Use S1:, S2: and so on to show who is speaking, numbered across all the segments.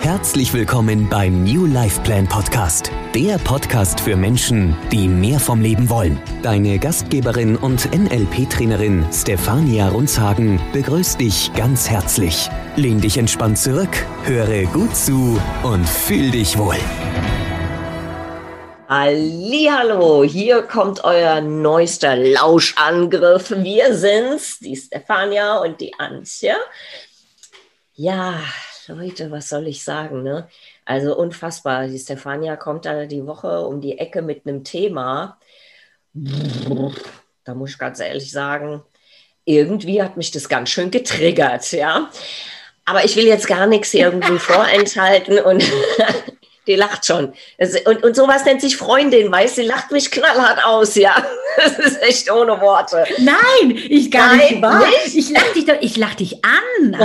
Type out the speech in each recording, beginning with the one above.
S1: Herzlich willkommen beim New Life Plan Podcast, der Podcast für Menschen, die mehr vom Leben wollen. Deine Gastgeberin und NLP-Trainerin Stefania Runzhagen begrüßt dich ganz herzlich. Lehn dich entspannt zurück, höre gut zu und fühl dich wohl.
S2: Hallo, hier kommt euer neuester Lauschangriff. Wir sind's, die Stefania und die Antje. Ja, Leute, was soll ich sagen, ne? Also unfassbar. Die Stefania kommt da die Woche um die Ecke mit einem Thema. Da muss ich ganz ehrlich sagen, irgendwie hat mich das ganz schön getriggert, ja. Aber ich will jetzt gar nichts irgendwie vorenthalten und die lacht schon. Und, und sowas nennt sich Freundin, weißt du, die lacht mich knallhart aus, ja. Das ist echt ohne Worte.
S3: Nein, ich gar Nein, nicht wahr. Nicht? Ich lach dich doch, ich lach dich an,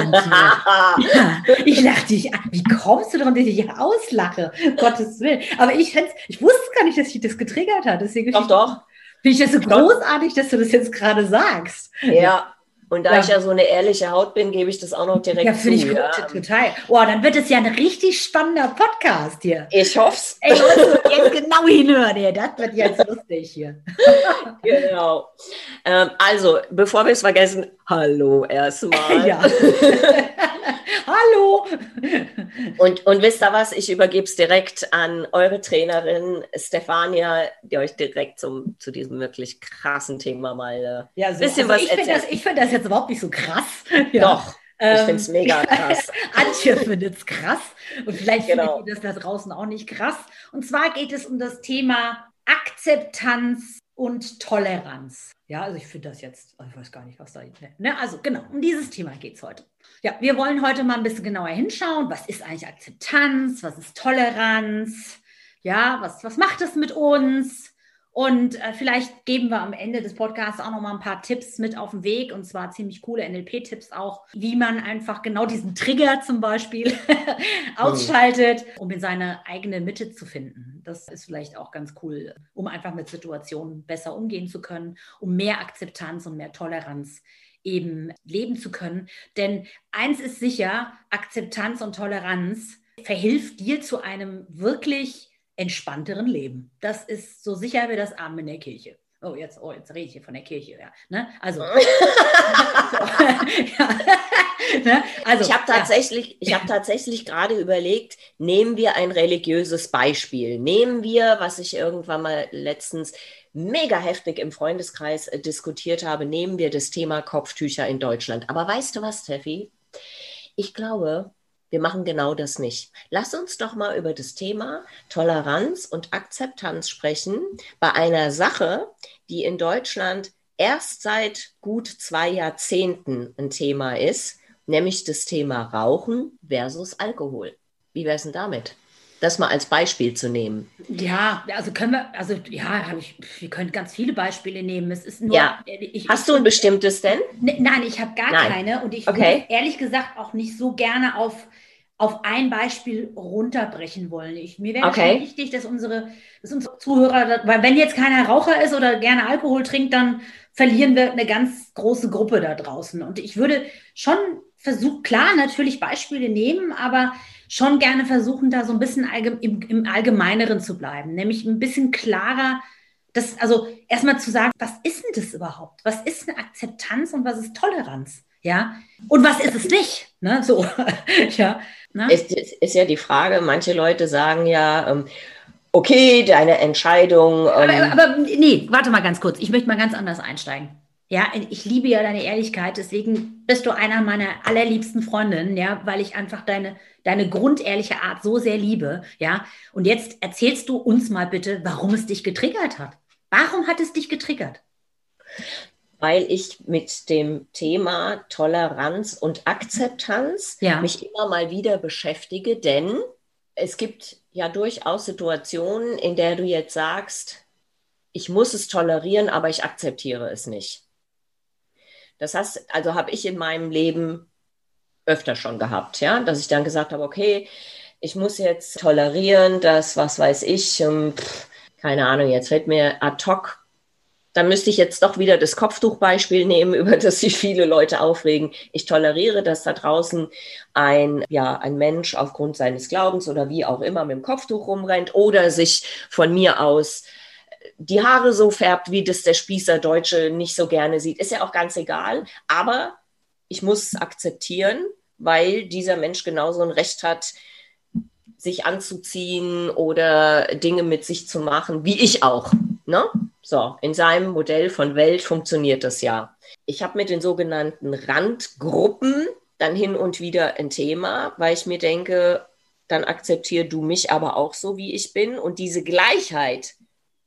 S3: ja, Ich lach dich an. Wie kommst du daran, dass ich dich auslache? Gottes Willen. Aber ich, ich wusste gar nicht, dass ich das getriggert hat. Deswegen
S2: doch, doch.
S3: Finde ich das so großartig, dass du das jetzt gerade sagst.
S2: Ja, und da ja. ich ja so eine ehrliche Haut bin, gebe ich das auch noch direkt ja, zu. Ich
S3: ja, total. Oh, dann wird es ja ein richtig spannender Podcast hier.
S2: Ich hoffe es.
S3: Ich muss jetzt genau hinhören. Hier. Das wird jetzt lustig hier.
S2: genau. Ähm, also, bevor wir es vergessen, hallo erstmal. Ja.
S3: hallo.
S2: Und, und wisst ihr was? Ich übergebe es direkt an eure Trainerin Stefania, die euch direkt zum, zu diesem wirklich krassen Thema mal
S3: äh, ja, so. bisschen also was ich erzählt. Ich finde das jetzt überhaupt nicht so krass.
S2: Ja. Doch. Ich ähm, finde es mega krass.
S3: Antje findet es krass. Und vielleicht genau. findet ihr das da draußen auch nicht krass. Und zwar geht es um das Thema Akzeptanz und Toleranz. Ja, also ich finde das jetzt, ich weiß gar nicht, was da. Ne, also genau, um dieses Thema geht es heute. Ja, wir wollen heute mal ein bisschen genauer hinschauen. Was ist eigentlich Akzeptanz? Was ist Toleranz? Ja, was, was macht es mit uns? Und äh, vielleicht geben wir am Ende des Podcasts auch noch mal ein paar Tipps mit auf den Weg und zwar ziemlich coole NLP-Tipps auch, wie man einfach genau diesen Trigger zum Beispiel ausschaltet, um in seine eigene Mitte zu finden. Das ist vielleicht auch ganz cool, um einfach mit Situationen besser umgehen zu können, um mehr Akzeptanz und mehr Toleranz eben leben zu können. Denn eins ist sicher, Akzeptanz und Toleranz verhilft dir zu einem wirklich entspannteren Leben. Das ist so sicher wie das Arm in der Kirche. Oh, jetzt, oh, jetzt rede ich hier von der Kirche, ja. Ne? Also, ja.
S2: ne? also, ich habe tatsächlich, ja. ich tatsächlich gerade überlegt, nehmen wir ein religiöses Beispiel. Nehmen wir, was ich irgendwann mal letztens mega heftig im Freundeskreis äh, diskutiert habe, nehmen wir das Thema Kopftücher in Deutschland. Aber weißt du was, Steffi? Ich glaube, wir machen genau das nicht. Lass uns doch mal über das Thema Toleranz und Akzeptanz sprechen bei einer Sache, die in Deutschland erst seit gut zwei Jahrzehnten ein Thema ist, nämlich das Thema Rauchen versus Alkohol. Wie wäre es denn damit? Das mal als Beispiel zu nehmen.
S3: Ja, also können wir, also ja, ich, wir können ganz viele Beispiele nehmen. Es ist nur.
S2: Ja. Ich, Hast du ein bestimmtes denn?
S3: Ne, nein, ich habe gar nein. keine und ich okay. ehrlich gesagt auch nicht so gerne auf auf ein Beispiel runterbrechen wollen. Ich, mir wäre okay. wichtig, dass unsere, dass unsere Zuhörer, weil wenn jetzt keiner Raucher ist oder gerne Alkohol trinkt, dann verlieren wir eine ganz große Gruppe da draußen. Und ich würde schon versuchen, klar, natürlich Beispiele nehmen, aber schon gerne versuchen, da so ein bisschen im, Allgemeineren zu bleiben, nämlich ein bisschen klarer, das, also erstmal zu sagen, was ist denn das überhaupt? Was ist eine Akzeptanz und was ist Toleranz? Ja, und was ist es nicht? Ne? So,
S2: ja. Ne? Ist, ist ja die Frage, manche Leute sagen ja, ähm, okay, deine Entscheidung.
S3: Ähm aber, aber, nee, warte mal ganz kurz. Ich möchte mal ganz anders einsteigen. Ja, ich liebe ja deine Ehrlichkeit, deswegen bist du einer meiner allerliebsten Freundinnen, ja, weil ich einfach deine, deine grundehrliche Art so sehr liebe, ja. Und jetzt erzählst du uns mal bitte, warum es dich getriggert hat. Warum hat es dich getriggert?
S2: weil ich mit dem Thema Toleranz und Akzeptanz ja. mich immer mal wieder beschäftige, denn es gibt ja durchaus Situationen, in der du jetzt sagst, ich muss es tolerieren, aber ich akzeptiere es nicht. Das heißt, also habe ich in meinem Leben öfter schon gehabt, ja, dass ich dann gesagt habe, okay, ich muss jetzt tolerieren, dass, was weiß ich, ähm, keine Ahnung, jetzt fällt mir ad hoc dann müsste ich jetzt doch wieder das Kopftuchbeispiel nehmen, über das sich viele Leute aufregen. Ich toleriere, dass da draußen ein, ja, ein Mensch aufgrund seines Glaubens oder wie auch immer mit dem Kopftuch rumrennt oder sich von mir aus die Haare so färbt, wie das der Spießer Deutsche nicht so gerne sieht. Ist ja auch ganz egal. Aber ich muss akzeptieren, weil dieser Mensch genauso ein Recht hat, sich anzuziehen oder Dinge mit sich zu machen, wie ich auch. Ne? So, in seinem Modell von Welt funktioniert das ja. Ich habe mit den sogenannten Randgruppen dann hin und wieder ein Thema, weil ich mir denke, dann akzeptier du mich aber auch so, wie ich bin. Und diese Gleichheit,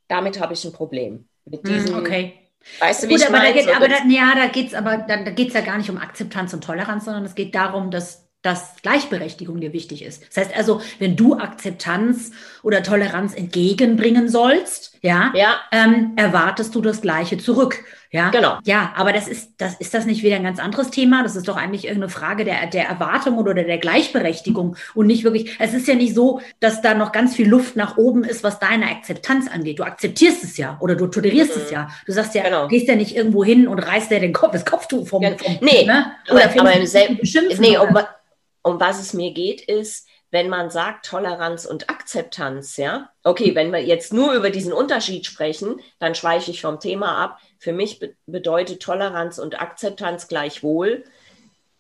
S2: damit habe ich ein Problem. Mit
S3: hm, diesem, okay. Weißt du, wie Gut, ich aber meine? Da geht, aber da, ja, da geht es aber da, da geht's ja gar nicht um Akzeptanz und Toleranz, sondern es geht darum, dass dass Gleichberechtigung dir wichtig ist. Das heißt also, wenn du Akzeptanz oder Toleranz entgegenbringen sollst, ja, ja. Ähm, erwartest du das Gleiche zurück. Ja, genau. Ja, aber das ist, das ist das nicht wieder ein ganz anderes Thema? Das ist doch eigentlich irgendeine Frage der, der Erwartung oder der Gleichberechtigung und nicht wirklich. Es ist ja nicht so, dass da noch ganz viel Luft nach oben ist, was deine Akzeptanz angeht. Du akzeptierst es ja oder du tolerierst mhm. es ja. Du sagst ja, genau. gehst ja nicht irgendwo hin und reißt dir den Kopf, das Kopftuch vom, vom
S2: nee, ne? oder aber, aber selbst, nee, um, was es mir geht, ist, wenn man sagt Toleranz und Akzeptanz, ja, okay, wenn wir jetzt nur über diesen Unterschied sprechen, dann schweife ich vom Thema ab. Für mich be bedeutet Toleranz und Akzeptanz gleichwohl,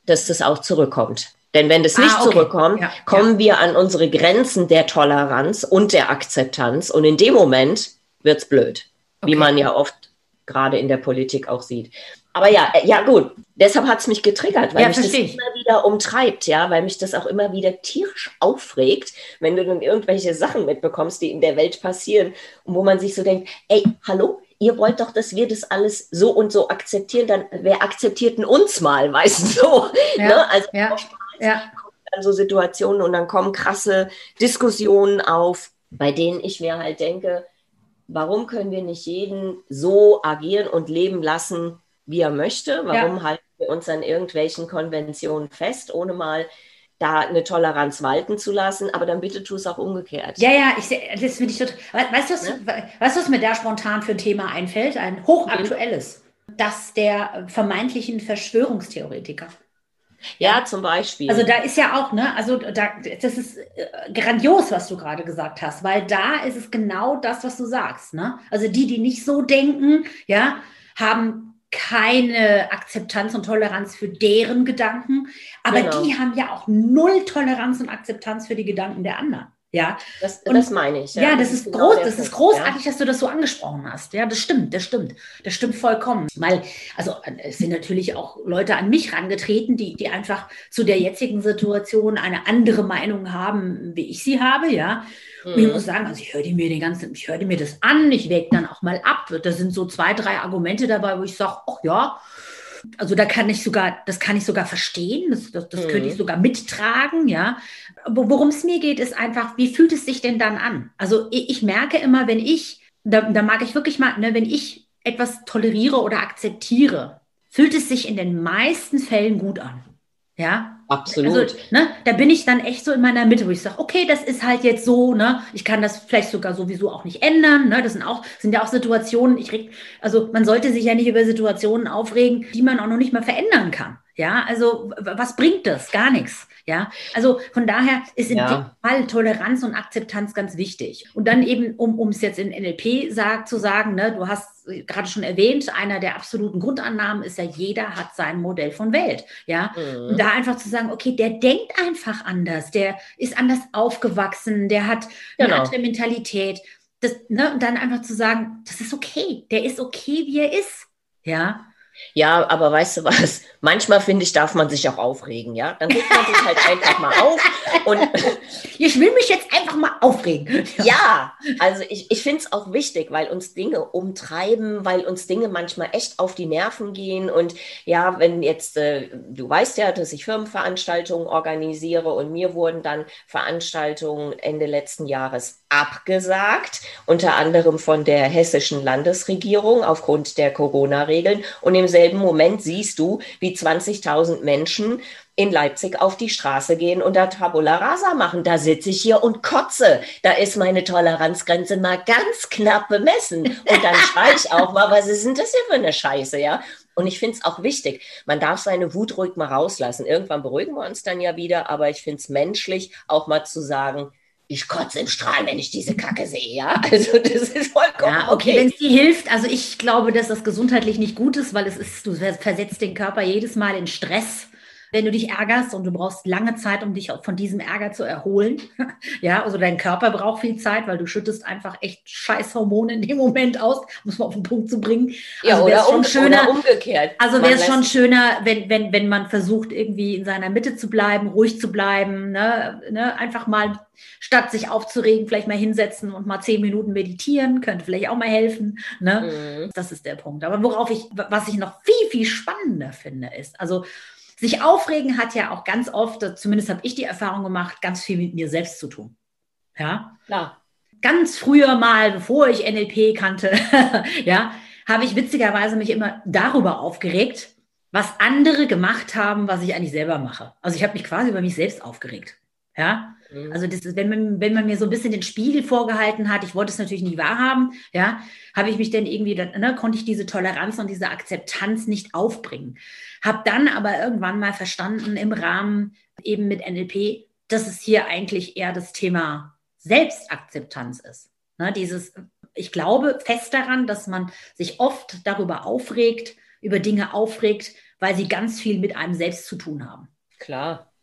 S2: dass das auch zurückkommt. Denn wenn das nicht ah, okay. zurückkommt, ja, kommen ja. wir an unsere Grenzen der Toleranz und der Akzeptanz. Und in dem Moment wird es blöd, okay. wie man ja oft gerade in der Politik auch sieht. Aber ja, äh, ja gut, deshalb hat es mich getriggert, weil ja, mich das ich. immer wieder umtreibt, ja, weil mich das auch immer wieder tierisch aufregt, wenn du dann irgendwelche Sachen mitbekommst, die in der Welt passieren und wo man sich so denkt, ey, hallo, ihr wollt doch, dass wir das alles so und so akzeptieren, dann wer akzeptiert denn uns mal, weißt du so? Ja, ne? Also ja, ja. dann so Situationen und dann kommen krasse Diskussionen auf, bei denen ich mir halt denke, warum können wir nicht jeden so agieren und leben lassen, wie er möchte. Warum ja. halten wir uns an irgendwelchen Konventionen fest, ohne mal da eine Toleranz walten zu lassen, aber dann bitte tu es auch umgekehrt.
S3: Ja, ja, ich, das finde ich total. Weißt du, was, weißt, was mir da spontan für ein Thema einfällt? Ein hochaktuelles. Mhm. Das der vermeintlichen Verschwörungstheoretiker.
S2: Ja, zum Beispiel.
S3: Also da ist ja auch, ne, also da, das ist äh, grandios, was du gerade gesagt hast, weil da ist es genau das, was du sagst, ne? Also die, die nicht so denken, ja, haben keine Akzeptanz und Toleranz für deren Gedanken, aber genau. die haben ja auch null Toleranz und Akzeptanz für die Gedanken der anderen. Ja,
S2: das, und, das meine ich.
S3: Ja, ja das, das, ist genau groß, das ist großartig, ja. dass du das so angesprochen hast. Ja, das stimmt, das stimmt, das stimmt vollkommen. Weil, also es sind natürlich auch Leute an mich rangetreten, die, die einfach zu der jetzigen Situation eine andere Meinung haben, wie ich sie habe, ja. Und ich mhm. muss sagen, also ich höre mir den ganzen, ich höre mir das an, ich wäge dann auch mal ab. Da sind so zwei, drei Argumente dabei, wo ich sage, ach ja, also da kann ich sogar, das kann ich sogar verstehen, das, das, das mhm. könnte ich mhm. sogar mittragen, ja. Worum es mir geht, ist einfach, wie fühlt es sich denn dann an? Also ich, ich merke immer, wenn ich, da, da mag ich wirklich mal, ne, wenn ich etwas toleriere oder akzeptiere, fühlt es sich in den meisten Fällen gut an. Ja,
S2: absolut. Also,
S3: ne, da bin ich dann echt so in meiner Mitte, wo ich sage, okay, das ist halt jetzt so, ne, ich kann das vielleicht sogar sowieso auch nicht ändern, ne, das sind auch, sind ja auch Situationen, ich reg, also man sollte sich ja nicht über Situationen aufregen, die man auch noch nicht mal verändern kann. Ja, also was bringt das? Gar nichts. Ja, also von daher ist in ja. dem Fall Toleranz und Akzeptanz ganz wichtig. Und dann eben, um, es jetzt in NLP sagt, zu sagen, ne, du hast gerade schon erwähnt, einer der absoluten Grundannahmen ist ja, jeder hat sein Modell von Welt. Ja, mhm. und da einfach zu sagen, okay, der denkt einfach anders, der ist anders aufgewachsen, der hat eine genau. andere Mentalität. Das, ne, und dann einfach zu sagen, das ist okay, der ist okay, wie er ist. Ja,
S2: ja, aber weißt du was? Manchmal finde ich, darf man sich auch aufregen, ja? Dann regt man sich halt einfach mal auf. Und
S3: ich will mich jetzt einfach mal aufregen.
S2: Ja, also ich, ich finde es auch wichtig, weil uns Dinge umtreiben, weil uns Dinge manchmal echt auf die Nerven gehen. Und ja, wenn jetzt, äh, du weißt ja, dass ich Firmenveranstaltungen organisiere und mir wurden dann Veranstaltungen Ende letzten Jahres abgesagt, unter anderem von der hessischen Landesregierung aufgrund der Corona-Regeln. Und im selben Moment siehst du, wie 20.000 Menschen in Leipzig auf die Straße gehen und da Tabula Rasa machen. Da sitze ich hier und kotze. Da ist meine Toleranzgrenze mal ganz knapp bemessen. Und dann schreie ich auch mal, was ist denn das hier für eine Scheiße, ja? Und ich finde es auch wichtig, man darf seine Wut ruhig mal rauslassen. Irgendwann beruhigen wir uns dann ja wieder, aber ich finde es menschlich, auch mal zu sagen, ich kotze im Strahl, wenn ich diese Kacke sehe, ja. Also das ist vollkommen ja, okay.
S3: okay. Wenn es dir hilft, also ich glaube, dass das gesundheitlich nicht gut ist, weil es ist, du versetzt den Körper jedes Mal in Stress wenn du dich ärgerst und du brauchst lange Zeit, um dich von diesem Ärger zu erholen. ja, also dein Körper braucht viel Zeit, weil du schüttest einfach echt scheiß Hormone in dem Moment aus, muss man auf den Punkt zu bringen.
S2: Also ja, oder, um, schöner, oder umgekehrt.
S3: Also wäre es schon schöner, wenn, wenn, wenn man versucht, irgendwie in seiner Mitte zu bleiben, ruhig zu bleiben, ne, ne, einfach mal statt sich aufzuregen, vielleicht mal hinsetzen und mal zehn Minuten meditieren, könnte vielleicht auch mal helfen. Ne? Mhm. Das ist der Punkt. Aber worauf ich, was ich noch viel, viel spannender finde, ist, also sich aufregen hat ja auch ganz oft, zumindest habe ich die Erfahrung gemacht, ganz viel mit mir selbst zu tun. Ja,
S2: klar.
S3: Ganz früher mal, bevor ich NLP kannte, ja, habe ich witzigerweise mich immer darüber aufgeregt, was andere gemacht haben, was ich eigentlich selber mache. Also ich habe mich quasi über mich selbst aufgeregt. Ja, mhm. also das ist, wenn man, wenn man mir so ein bisschen den Spiegel vorgehalten hat, ich wollte es natürlich nie wahrhaben, ja, habe ich mich dann irgendwie, dann, ne, konnte ich diese Toleranz und diese Akzeptanz nicht aufbringen. Habe dann aber irgendwann mal verstanden im Rahmen eben mit NLP, dass es hier eigentlich eher das Thema Selbstakzeptanz ist. Ne, dieses, ich glaube fest daran, dass man sich oft darüber aufregt, über Dinge aufregt, weil sie ganz viel mit einem selbst zu tun haben.
S2: Klar.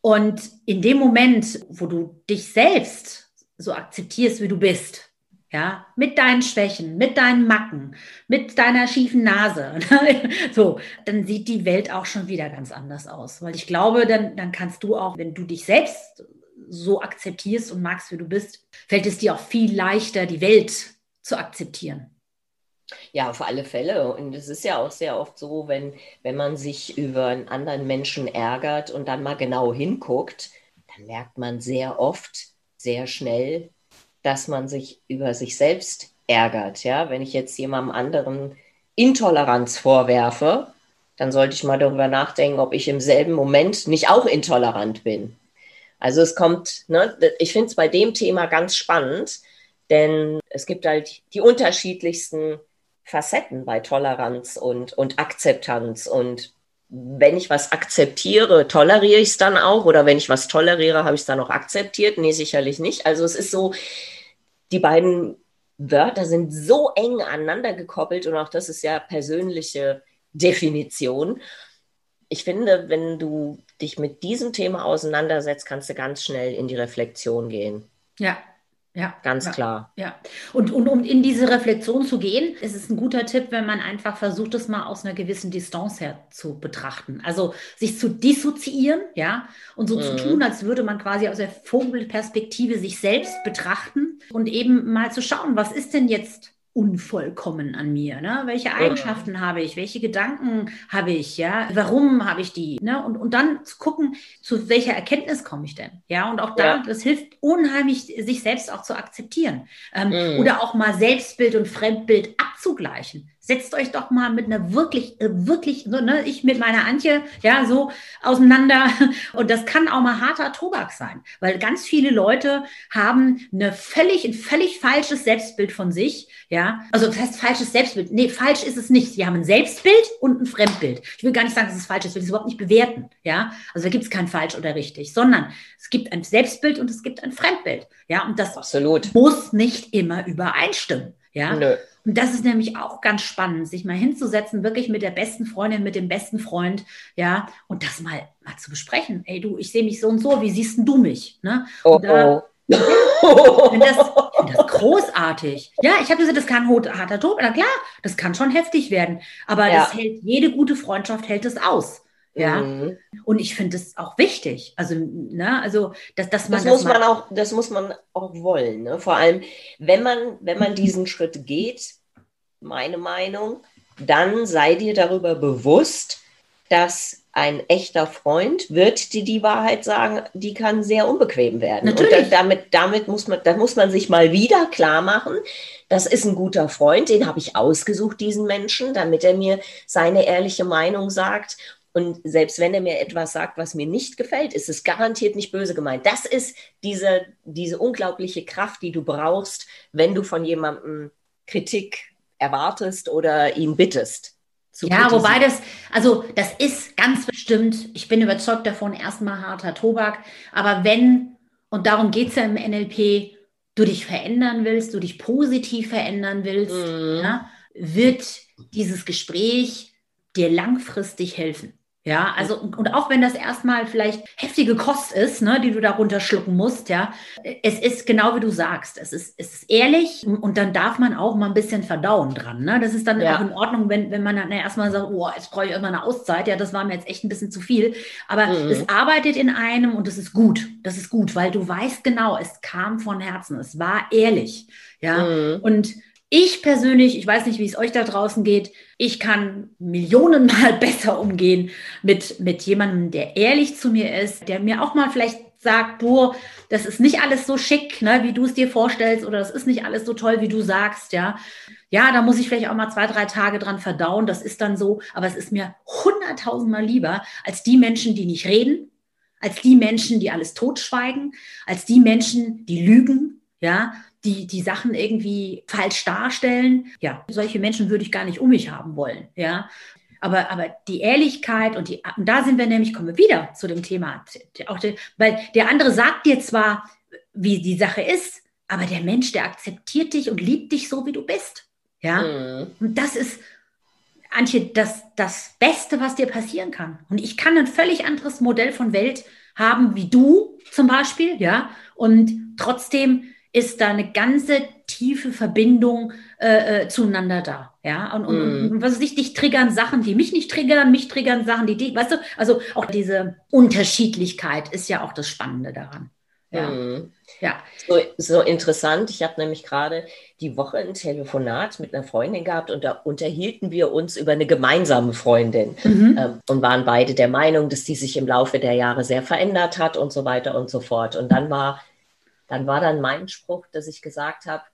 S3: Und in dem Moment, wo du dich selbst so akzeptierst, wie du bist, ja, mit deinen Schwächen, mit deinen Macken, mit deiner schiefen Nase, so, dann sieht die Welt auch schon wieder ganz anders aus. Weil ich glaube, dann, dann kannst du auch, wenn du dich selbst so akzeptierst und magst, wie du bist, fällt es dir auch viel leichter, die Welt zu akzeptieren.
S2: Ja, auf alle Fälle. Und es ist ja auch sehr oft so, wenn, wenn man sich über einen anderen Menschen ärgert und dann mal genau hinguckt, dann merkt man sehr oft, sehr schnell, dass man sich über sich selbst ärgert. Ja, wenn ich jetzt jemandem anderen Intoleranz vorwerfe, dann sollte ich mal darüber nachdenken, ob ich im selben Moment nicht auch intolerant bin. Also es kommt, ne, ich finde es bei dem Thema ganz spannend, denn es gibt halt die unterschiedlichsten Facetten bei Toleranz und, und Akzeptanz. Und wenn ich was akzeptiere, toleriere ich es dann auch? Oder wenn ich was toleriere, habe ich es dann auch akzeptiert? Nee, sicherlich nicht. Also es ist so, die beiden Wörter sind so eng aneinander gekoppelt und auch das ist ja persönliche Definition. Ich finde, wenn du dich mit diesem Thema auseinandersetzt, kannst du ganz schnell in die Reflexion gehen.
S3: Ja, ja,
S2: ganz
S3: ja,
S2: klar.
S3: Ja. Und, und um in diese Reflexion zu gehen, ist es ein guter Tipp, wenn man einfach versucht, es mal aus einer gewissen Distanz her zu betrachten. Also sich zu dissoziieren, ja, und so mhm. zu tun, als würde man quasi aus der Vogelperspektive sich selbst betrachten und eben mal zu schauen, was ist denn jetzt unvollkommen an mir? Ne? Welche Eigenschaften mhm. habe ich? Welche Gedanken habe ich? Ja, warum habe ich die? Ne? Und, und dann zu gucken, zu welcher Erkenntnis komme ich denn? Ja, und auch da, ja. das hilft unheimlich, sich selbst auch zu akzeptieren ähm, mhm. oder auch mal Selbstbild und Fremdbild abzugleichen setzt euch doch mal mit einer wirklich, äh, wirklich, so, ne, ich mit meiner Antje, ja, so auseinander. Und das kann auch mal harter Tobak sein, weil ganz viele Leute haben eine völlig, ein völlig falsches Selbstbild von sich, ja. Also das heißt falsches Selbstbild. Nee, falsch ist es nicht. Sie haben ein Selbstbild und ein Fremdbild. Ich will gar nicht sagen, dass es falsch ist, will es überhaupt nicht bewerten, ja. Also da gibt es kein falsch oder richtig, sondern es gibt ein Selbstbild und es gibt ein Fremdbild, ja. Und das
S2: Absolut.
S3: muss nicht immer übereinstimmen. Ja,
S2: Nö.
S3: Und das ist nämlich auch ganz spannend, sich mal hinzusetzen, wirklich mit der besten Freundin, mit dem besten Freund, ja, und das mal, mal zu besprechen. Ey, du, ich sehe mich so und so, wie siehst denn du mich? Ne?
S2: Oh, da,
S3: oh. das, das großartig. Ja, ich habe gesagt, das kann harter Tod. Na klar, das kann schon heftig werden. Aber ja. das hält, jede gute Freundschaft hält es aus. Ja. Mhm. Und ich finde es auch wichtig. Also, ne, also, dass, dass
S2: man. Das, das muss man auch, das muss man auch wollen. Ne? Vor allem, wenn man, wenn man diesen Schritt geht, meine Meinung, dann sei dir darüber bewusst, dass ein echter Freund wird dir die Wahrheit sagen, die kann sehr unbequem werden.
S3: Natürlich.
S2: Und damit, damit muss man, da muss man sich mal wieder klar machen, das ist ein guter Freund, den habe ich ausgesucht, diesen Menschen, damit er mir seine ehrliche Meinung sagt. Und selbst wenn er mir etwas sagt, was mir nicht gefällt, ist es garantiert nicht böse gemeint. Das ist diese, diese unglaubliche Kraft, die du brauchst, wenn du von jemandem Kritik erwartest oder ihn bittest.
S3: Ja, wobei das, also das ist ganz bestimmt, ich bin überzeugt davon, erstmal harter Tobak, aber wenn, und darum geht es ja im NLP, du dich verändern willst, du dich positiv verändern willst, mhm. ja, wird dieses Gespräch dir langfristig helfen. Ja, also und auch wenn das erstmal vielleicht heftige Kost ist, ne, die du da runterschlucken musst, ja, es ist genau wie du sagst, es ist, es ist ehrlich und dann darf man auch mal ein bisschen verdauen dran. Ne? Das ist dann ja. auch in Ordnung, wenn, wenn man dann erstmal sagt, oh, jetzt brauche ich erstmal eine Auszeit, ja, das war mir jetzt echt ein bisschen zu viel. Aber mhm. es arbeitet in einem und es ist gut. Das ist gut, weil du weißt genau, es kam von Herzen, es war ehrlich. Ja, mhm. und ich persönlich, ich weiß nicht, wie es euch da draußen geht, ich kann millionenmal besser umgehen mit, mit jemandem, der ehrlich zu mir ist, der mir auch mal vielleicht sagt, du, das ist nicht alles so schick, ne, wie du es dir vorstellst, oder das ist nicht alles so toll, wie du sagst, ja. Ja, da muss ich vielleicht auch mal zwei, drei Tage dran verdauen, das ist dann so, aber es ist mir hunderttausendmal lieber als die Menschen, die nicht reden, als die Menschen, die alles totschweigen, als die Menschen, die lügen, ja, die die Sachen irgendwie falsch darstellen. Ja, solche Menschen würde ich gar nicht um mich haben wollen. Ja, aber, aber die Ehrlichkeit und die, und da sind wir nämlich, kommen wir wieder zu dem Thema, auch der, weil der andere sagt dir zwar, wie die Sache ist, aber der Mensch, der akzeptiert dich und liebt dich so, wie du bist. Ja, mhm. und das ist, Antje, das, das Beste, was dir passieren kann. Und ich kann ein völlig anderes Modell von Welt haben, wie du zum Beispiel, ja, und trotzdem ist da eine ganze tiefe Verbindung äh, äh, zueinander da. Ja, und, und, mm. und was ist dich triggern Sachen, die mich nicht triggern, mich triggern Sachen, die dich, weißt du, also auch diese Unterschiedlichkeit ist ja auch das Spannende daran. Ja.
S2: Mm. ja. So, so interessant. Ich habe nämlich gerade die Woche ein Telefonat mit einer Freundin gehabt und da unterhielten wir uns über eine gemeinsame Freundin mhm. ähm, und waren beide der Meinung, dass die sich im Laufe der Jahre sehr verändert hat und so weiter und so fort. Und dann war dann war dann mein Spruch, dass ich gesagt habe,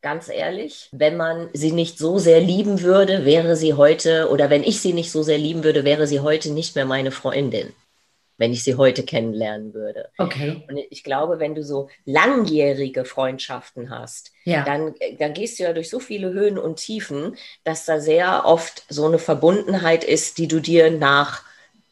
S2: ganz ehrlich, wenn man sie nicht so sehr lieben würde, wäre sie heute, oder wenn ich sie nicht so sehr lieben würde, wäre sie heute nicht mehr meine Freundin, wenn ich sie heute kennenlernen würde.
S3: Okay.
S2: Und ich glaube, wenn du so langjährige Freundschaften hast, ja. dann, dann gehst du ja durch so viele Höhen und Tiefen, dass da sehr oft so eine Verbundenheit ist, die du dir nach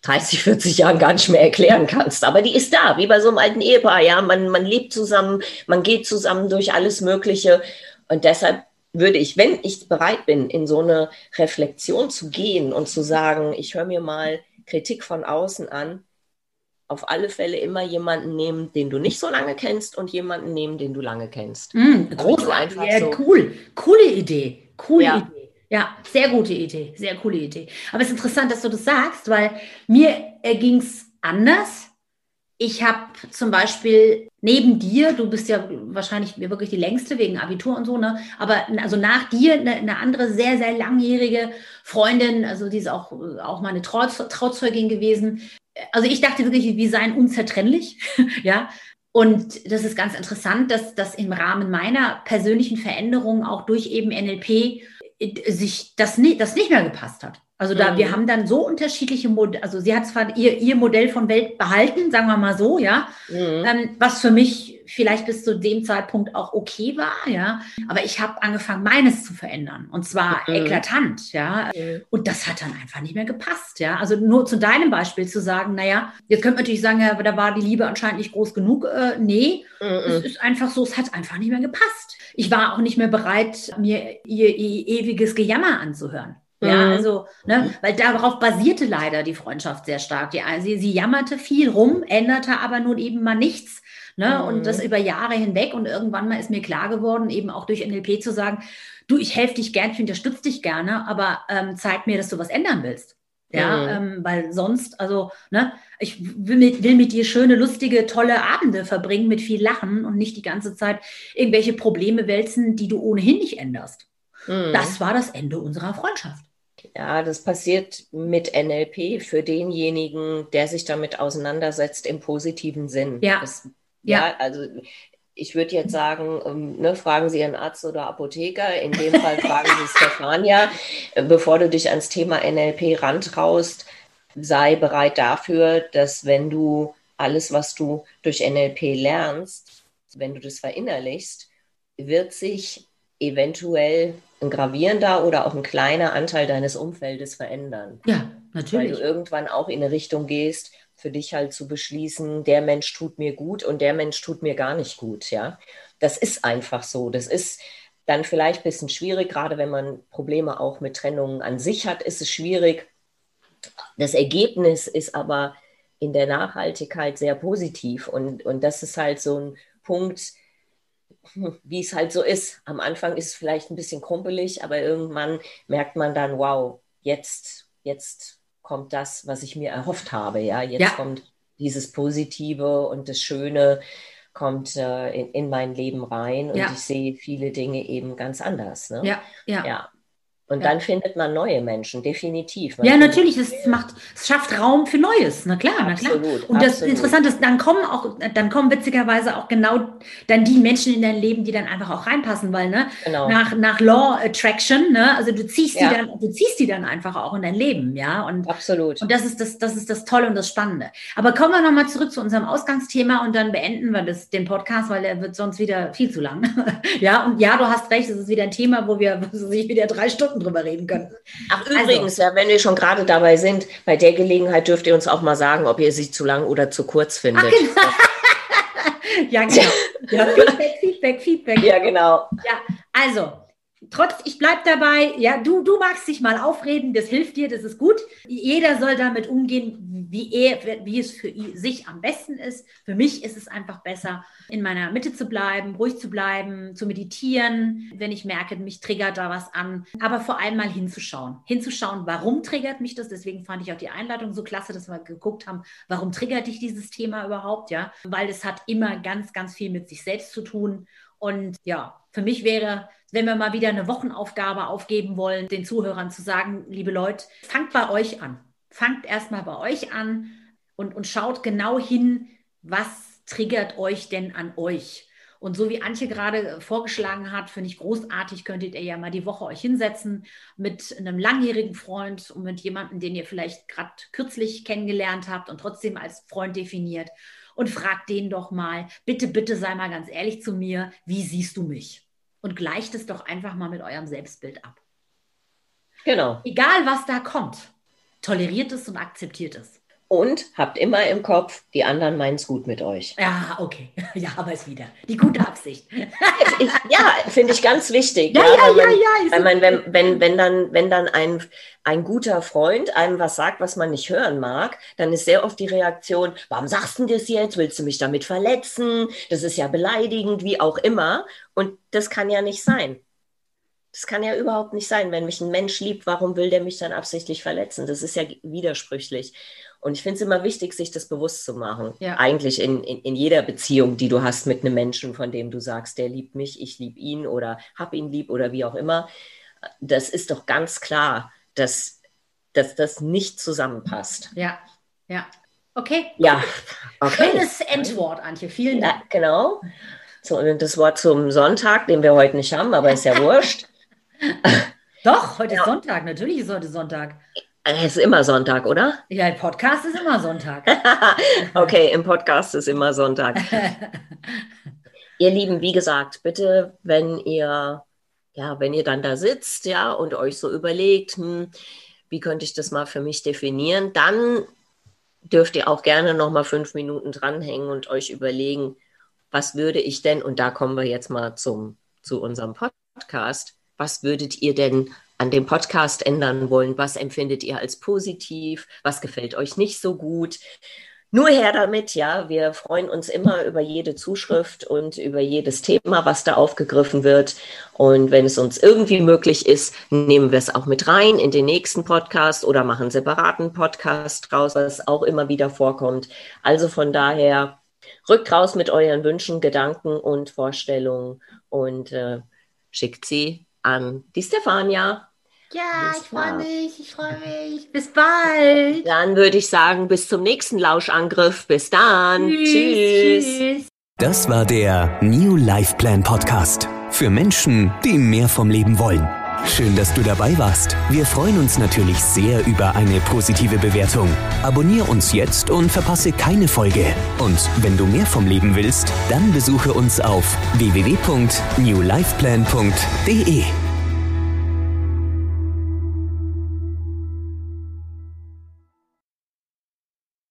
S2: 30, 40 Jahren gar nicht mehr erklären kannst. Aber die ist da, wie bei so einem alten Ehepaar. Ja, man, man lebt zusammen, man geht zusammen durch alles Mögliche. Und deshalb würde ich, wenn ich bereit bin, in so eine Reflexion zu gehen und zu sagen, ich höre mir mal Kritik von außen an, auf alle Fälle immer jemanden nehmen, den du nicht so lange kennst und jemanden nehmen, den du lange kennst.
S3: Mm, großartig, ja, so cool, coole Idee, coole ja. Idee. Ja, sehr gute Idee, sehr coole Idee. Aber es ist interessant, dass du das sagst, weil mir äh, ging es anders. Ich habe zum Beispiel neben dir, du bist ja wahrscheinlich wirklich die längste wegen Abitur und so, ne? Aber also nach dir eine, eine andere sehr, sehr langjährige Freundin, also die ist auch, auch meine Trau Trauzeugin gewesen. Also ich dachte wirklich, wir seien unzertrennlich, ja. Und das ist ganz interessant, dass das im Rahmen meiner persönlichen Veränderung auch durch eben NLP sich das nicht, das nicht mehr gepasst hat. Also da, mhm. wir haben dann so unterschiedliche Modelle, also sie hat zwar ihr, ihr Modell von Welt behalten, sagen wir mal so, ja, mhm. ähm, was für mich vielleicht bis zu dem Zeitpunkt auch okay war, ja, aber ich habe angefangen, meines zu verändern und zwar mhm. eklatant, ja, mhm. und das hat dann einfach nicht mehr gepasst, ja, also nur zu deinem Beispiel zu sagen, naja, jetzt könnte man natürlich sagen, ja, da war die Liebe anscheinend nicht groß genug, äh, nee, es ist einfach so, es hat einfach nicht mehr gepasst. Ich war auch nicht mehr bereit, mir ihr, ihr ewiges Gejammer anzuhören. Ja, mhm. also, ne, weil darauf basierte leider die Freundschaft sehr stark. Die, sie, sie jammerte viel rum, änderte aber nun eben mal nichts. Ne, mhm. Und das über Jahre hinweg. Und irgendwann mal ist mir klar geworden, eben auch durch NLP zu sagen, du, ich helfe dich gern, ich unterstütze dich gerne, aber ähm, zeig mir, dass du was ändern willst. Ja, mhm. ähm, weil sonst, also, ne, ich will mit, will mit dir schöne, lustige, tolle Abende verbringen mit viel Lachen und nicht die ganze Zeit irgendwelche Probleme wälzen, die du ohnehin nicht änderst. Mhm. Das war das Ende unserer Freundschaft.
S2: Ja, das passiert mit NLP für denjenigen, der sich damit auseinandersetzt im positiven Sinn.
S3: Ja.
S2: Das, ja. ja, also ich würde jetzt sagen, ähm, ne, fragen Sie Ihren Arzt oder Apotheker. In dem Fall fragen Sie Stefania, äh, bevor du dich ans Thema NLP rantraust. sei bereit dafür, dass wenn du alles, was du durch NLP lernst, wenn du das verinnerlichst, wird sich eventuell ein gravierender oder auch ein kleiner Anteil deines Umfeldes verändern.
S3: Ja, natürlich.
S2: Weil du irgendwann auch in eine Richtung gehst, für dich halt zu beschließen, der Mensch tut mir gut und der Mensch tut mir gar nicht gut, ja. Das ist einfach so. Das ist dann vielleicht ein bisschen schwierig, gerade wenn man Probleme auch mit Trennungen an sich hat, ist es schwierig. Das Ergebnis ist aber in der Nachhaltigkeit sehr positiv und, und das ist halt so ein Punkt, wie es halt so ist. Am Anfang ist es vielleicht ein bisschen krumpelig, aber irgendwann merkt man dann, wow, jetzt, jetzt kommt das, was ich mir erhofft habe. Ja, jetzt ja. kommt dieses Positive und das Schöne kommt äh, in, in, mein Leben rein und ja. ich sehe viele Dinge eben ganz anders. Ne?
S3: Ja, ja.
S2: ja. Und ja. dann findet man neue Menschen, definitiv.
S3: Man ja, natürlich, es macht, es schafft Raum für Neues, na klar, na klar. Absolut, und das absolut. Interessante ist, dann kommen auch, dann kommen witzigerweise auch genau dann die Menschen in dein Leben, die dann einfach auch reinpassen, weil, ne, genau. nach, nach Law Attraction, ne, also du ziehst ja. die dann, du ziehst die dann einfach auch in dein Leben, ja. Und,
S2: absolut.
S3: Und das ist das, das ist das Tolle und das Spannende. Aber kommen wir nochmal zurück zu unserem Ausgangsthema und dann beenden wir das, den Podcast, weil er wird sonst wieder viel zu lang. ja, und ja, du hast recht, es ist wieder ein Thema, wo wir sich wieder drei Stunden Stunden drüber reden können.
S2: Ach, also übrigens, also, ja, wenn wir schon gerade dabei sind, bei der Gelegenheit dürft ihr uns auch mal sagen, ob ihr sie zu lang oder zu kurz findet. Ach,
S3: genau. ja, genau. Ja, Feedback, Feedback, Feedback.
S2: Ja, genau.
S3: Ja, also, trotz, ich bleibe dabei, ja, du, du magst dich mal aufreden, das hilft dir, das ist gut. Jeder soll damit umgehen, wie, er, wie es für sich am besten ist. Für mich ist es einfach besser, in meiner Mitte zu bleiben, ruhig zu bleiben, zu meditieren, wenn ich merke, mich triggert da was an. Aber vor allem mal hinzuschauen. Hinzuschauen, warum triggert mich das? Deswegen fand ich auch die Einladung so klasse, dass wir geguckt haben, warum triggert dich dieses Thema überhaupt? Ja, weil es hat immer ganz, ganz viel mit sich selbst zu tun. Und ja, für mich wäre, wenn wir mal wieder eine Wochenaufgabe aufgeben wollen, den Zuhörern zu sagen, liebe Leute, fangt bei euch an. Fangt erstmal bei euch an und, und schaut genau hin, was triggert euch denn an euch? Und so wie Antje gerade vorgeschlagen hat, finde ich großartig, könntet ihr ja mal die Woche euch hinsetzen mit einem langjährigen Freund und mit jemandem, den ihr vielleicht gerade kürzlich kennengelernt habt und trotzdem als Freund definiert und fragt den doch mal, bitte, bitte sei mal ganz ehrlich zu mir, wie siehst du mich? Und gleicht es doch einfach mal mit eurem Selbstbild ab.
S2: Genau.
S3: Egal, was da kommt, toleriert es und akzeptiert es.
S2: Und habt immer im Kopf, die anderen meinen es gut mit euch.
S3: Ja, okay. Ja, aber es wieder. Die gute Absicht.
S2: Ich, ja, finde ich ganz wichtig.
S3: Ja, ja, ja, ja.
S2: Weil man, wenn, wenn, wenn dann, wenn dann ein, ein guter Freund einem was sagt, was man nicht hören mag, dann ist sehr oft die Reaktion, warum sagst du das jetzt? Willst du mich damit verletzen? Das ist ja beleidigend, wie auch immer. Und das kann ja nicht sein. Das kann ja überhaupt nicht sein. Wenn mich ein Mensch liebt, warum will der mich dann absichtlich verletzen? Das ist ja widersprüchlich. Und ich finde es immer wichtig, sich das bewusst zu machen. Ja. Eigentlich in, in, in, jeder Beziehung, die du hast mit einem Menschen, von dem du sagst, der liebt mich, ich liebe ihn oder hab ihn lieb oder wie auch immer. Das ist doch ganz klar, dass, dass das nicht zusammenpasst.
S3: Ja, ja. Okay.
S2: Ja.
S3: Okay. Schönes Endwort, Antje. Vielen Dank. Ja,
S2: genau. So, das Wort zum Sonntag, den wir heute nicht haben, aber ist ja wurscht.
S3: Doch, heute ja. ist Sonntag. Natürlich ist heute Sonntag.
S2: Es ist immer Sonntag, oder?
S3: Ja, im Podcast ist immer Sonntag.
S2: okay, im Podcast ist immer Sonntag. ihr Lieben, wie gesagt, bitte, wenn ihr, ja, wenn ihr dann da sitzt, ja, und euch so überlegt, hm, wie könnte ich das mal für mich definieren, dann dürft ihr auch gerne noch mal fünf Minuten dranhängen und euch überlegen, was würde ich denn, und da kommen wir jetzt mal zum, zu unserem Podcast, was würdet ihr denn an dem Podcast ändern wollen? Was empfindet ihr als positiv? Was gefällt euch nicht so gut? Nur her damit, ja. Wir freuen uns immer über jede Zuschrift und über jedes Thema, was da aufgegriffen wird. Und wenn es uns irgendwie möglich ist, nehmen wir es auch mit rein in den nächsten Podcast oder machen einen separaten Podcast draus, was auch immer wieder vorkommt. Also von daher, rückt raus mit euren Wünschen, Gedanken und Vorstellungen und äh, schickt sie an die Stefania.
S3: Ja, ich freue mich, ich freue mich. Bis bald.
S2: Dann würde ich sagen, bis zum nächsten Lauschangriff. Bis dann. Tschüss. Tschüss.
S1: Das war der New Life Plan Podcast. Für Menschen, die mehr vom Leben wollen. Schön, dass du dabei warst. Wir freuen uns natürlich sehr über eine positive Bewertung. Abonnier uns jetzt und verpasse keine Folge. Und wenn du mehr vom Leben willst, dann besuche uns auf www.newlifeplan.de.